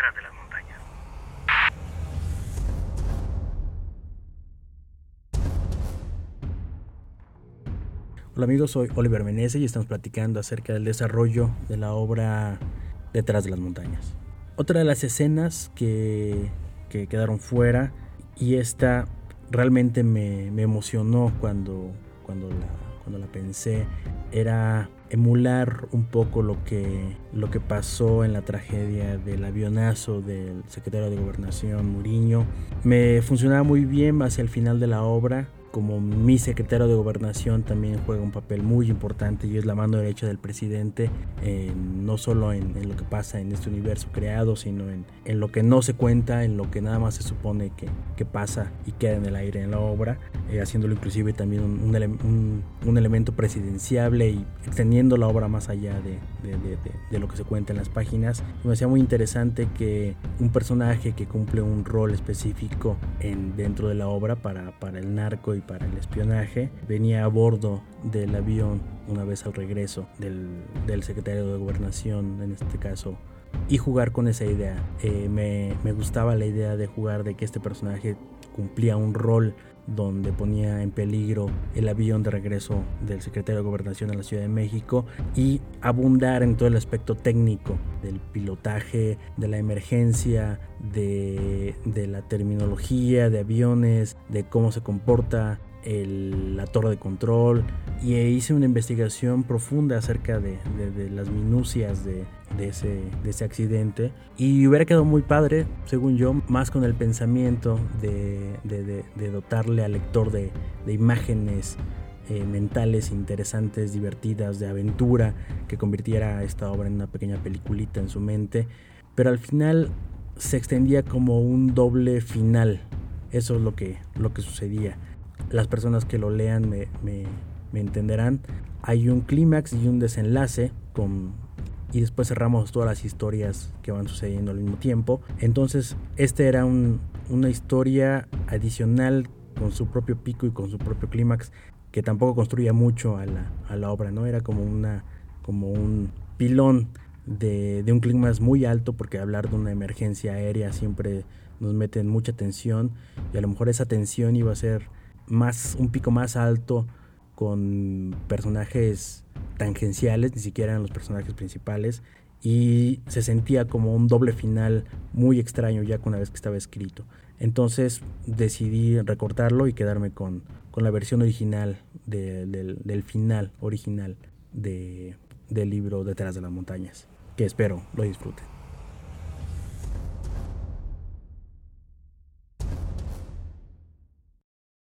detrás de las montañas. Hola amigos, soy Oliver Menezes y estamos platicando acerca del desarrollo de la obra Detrás de las montañas. Otra de las escenas que, que quedaron fuera y esta realmente me, me emocionó cuando, cuando, la, cuando la pensé era emular un poco lo que, lo que pasó en la tragedia del avionazo del secretario de Gobernación Muriño. Me funcionaba muy bien hacia el final de la obra como mi secretario de gobernación también juega un papel muy importante y es la mano derecha del presidente, no solo en, lo que pasa en este universo creado, sino en, lo que no se cuenta, en lo que nada más se supone que, que pasa y queda en el aire en la obra, eh, haciéndolo inclusive también un, un, elemento presidenciable y extendiendo la obra más allá de, de, de, lo que se cuenta en las páginas. Me hacía muy interesante que un personaje que cumple un rol específico en, dentro de la obra para, para el narco y para el espionaje, venía a bordo del avión una vez al regreso del, del secretario de gobernación, en este caso, y jugar con esa idea. Eh, me, me, gustaba la idea de jugar de que este personaje cumplía un rol donde ponía en peligro el avión de regreso del secretario de Gobernación a la Ciudad de México y abundar en todo el aspecto técnico del pilotaje, de la emergencia, de, de la terminología de aviones, de cómo se comporta la torre de control y hice una investigación profunda acerca de, las minucias de, ese, de ese accidente y hubiera quedado muy padre, según yo, más con el pensamiento de, dotarle al lector de, imágenes eh, mentales interesantes, divertidas, de aventura, que convirtiera esta obra en una pequeña peliculita en su mente, pero al final se extendía como un doble final. Eso es lo que, lo que sucedía las personas que lo lean me, entenderán. Hay un clímax y un desenlace y después cerramos todas las historias que van sucediendo al mismo tiempo. Entonces, esta era una historia adicional con su propio pico y con su propio clímax que tampoco construía mucho a la, obra, ¿no? Era como una un pilón de, de un clímax muy alto porque hablar de una emergencia aérea siempre nos mete en mucha tensión y a lo mejor esa tensión iba a ser más, un pico más alto con personajes tangenciales, ni siquiera eran los personajes principales, y se sentía como un doble final muy extraño ya una vez que estaba escrito. Entonces decidí recortarlo y quedarme con, con la versión original del, del, final original de, del libro Detrás de las montañas, que espero lo disfruten.